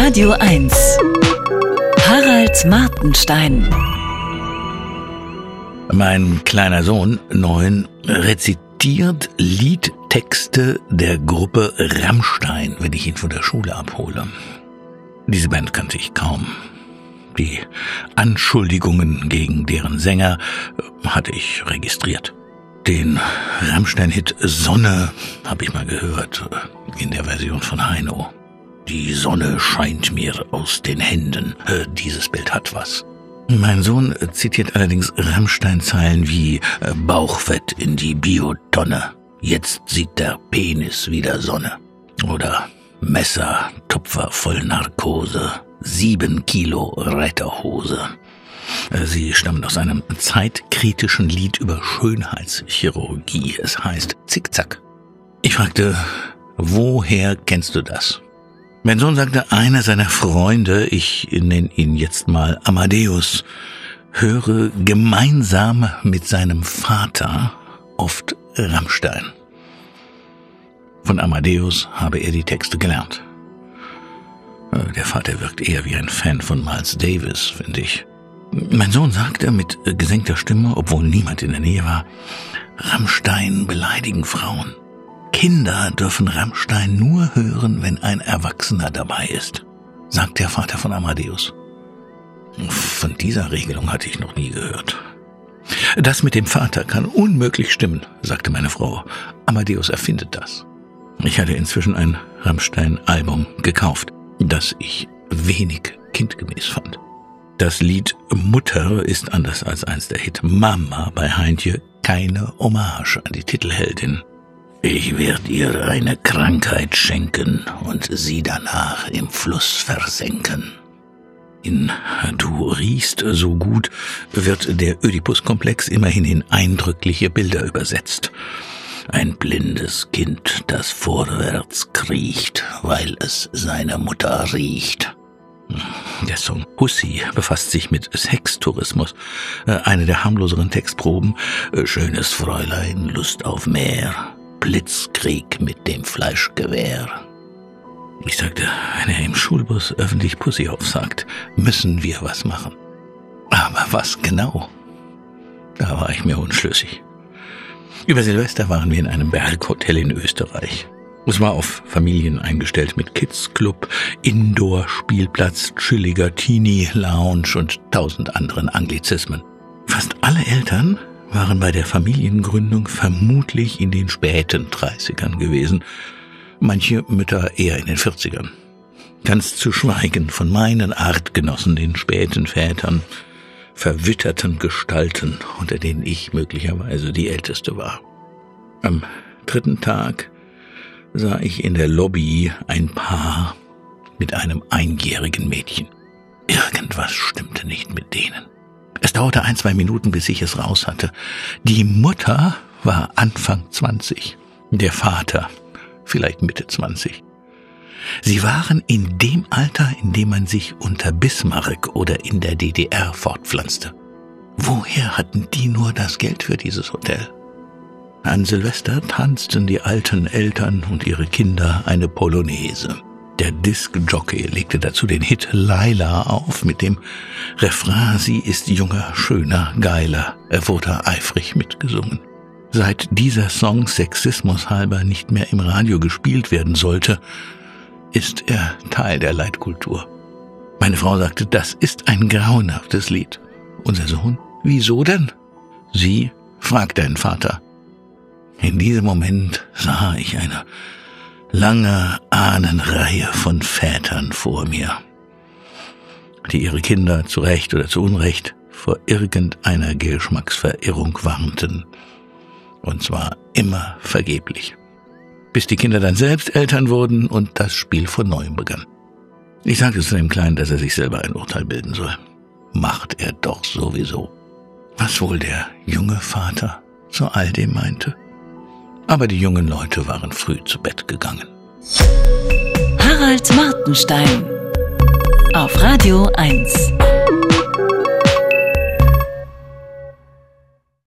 Radio 1. Harald Martenstein. Mein kleiner Sohn, neun, rezitiert Liedtexte der Gruppe Rammstein, wenn ich ihn von der Schule abhole. Diese Band kannte ich kaum. Die Anschuldigungen gegen deren Sänger hatte ich registriert. Den Rammstein-Hit Sonne habe ich mal gehört, in der Version von Heino. Die Sonne scheint mir aus den Händen. Äh, dieses Bild hat was. Mein Sohn zitiert allerdings Rammstein-Zeilen wie äh, Bauchfett in die Biotonne. Jetzt sieht der Penis wieder Sonne. Oder Messer, Tupfer voll Narkose. Sieben Kilo Reiterhose. Äh, sie stammen aus einem zeitkritischen Lied über Schönheitschirurgie. Es heißt Zickzack. Ich fragte, woher kennst du das? Mein Sohn sagte, einer seiner Freunde, ich nenne ihn jetzt mal Amadeus, höre gemeinsam mit seinem Vater oft Rammstein. Von Amadeus habe er die Texte gelernt. Äh, der Vater wirkt eher wie ein Fan von Miles Davis, finde ich. Mein Sohn sagte mit gesenkter Stimme, obwohl niemand in der Nähe war, Rammstein beleidigen Frauen. Kinder dürfen Rammstein nur hören, wenn ein Erwachsener dabei ist, sagt der Vater von Amadeus. Von dieser Regelung hatte ich noch nie gehört. Das mit dem Vater kann unmöglich stimmen, sagte meine Frau. Amadeus erfindet das. Ich hatte inzwischen ein Rammstein-Album gekauft, das ich wenig kindgemäß fand. Das Lied Mutter ist anders als eins der Hit Mama bei Heintje keine Hommage an die Titelheldin. Ich werd ihr eine Krankheit schenken und sie danach im Fluss versenken. In Du riechst so gut wird der Ödipus-Komplex immerhin in eindrückliche Bilder übersetzt. Ein blindes Kind, das vorwärts kriecht, weil es seine Mutter riecht. Der Song Hussy befasst sich mit Sextourismus. Äh, eine der harmloseren Textproben. Äh, schönes Fräulein, Lust auf Meer. Blitzkrieg mit dem Fleischgewehr. Ich sagte, wenn er im Schulbus öffentlich Pussy aufsagt, müssen wir was machen. Aber was genau? Da war ich mir unschlüssig. Über Silvester waren wir in einem Berghotel in Österreich. Es war auf Familien eingestellt mit Kids-Club, Indoor-Spielplatz, chilliger Teenie-Lounge und tausend anderen Anglizismen. Fast alle Eltern waren bei der Familiengründung vermutlich in den späten 30ern gewesen, manche Mütter eher in den 40ern. Ganz zu schweigen von meinen Artgenossen, den späten Vätern, verwitterten Gestalten, unter denen ich möglicherweise die älteste war. Am dritten Tag sah ich in der Lobby ein Paar mit einem einjährigen Mädchen. Irgendwas stimmte nicht mit denen. Es dauerte ein, zwei Minuten, bis ich es raus hatte. Die Mutter war Anfang 20, der Vater vielleicht Mitte 20. Sie waren in dem Alter, in dem man sich unter Bismarck oder in der DDR fortpflanzte. Woher hatten die nur das Geld für dieses Hotel? An Silvester tanzten die alten Eltern und ihre Kinder eine Polonaise. Der Disc-Jockey legte dazu den Hit Laila auf mit dem Refrain Sie ist junger, schöner, geiler. Er wurde eifrig mitgesungen. Seit dieser Song Sexismus halber nicht mehr im Radio gespielt werden sollte, ist er Teil der Leitkultur. Meine Frau sagte, das ist ein grauenhaftes Lied. Unser Sohn, wieso denn? Sie, fragt deinen Vater. In diesem Moment sah ich eine lange Ahnenreihe von Vätern vor mir, die ihre Kinder zu Recht oder zu Unrecht vor irgendeiner Geschmacksverirrung warnten. Und zwar immer vergeblich. Bis die Kinder dann selbst Eltern wurden und das Spiel von neuem begann. Ich sagte zu dem Kleinen, dass er sich selber ein Urteil bilden soll. Macht er doch sowieso. Was wohl der junge Vater zu all dem meinte? Aber die jungen Leute waren früh zu Bett gegangen. Harald Martenstein auf Radio 1.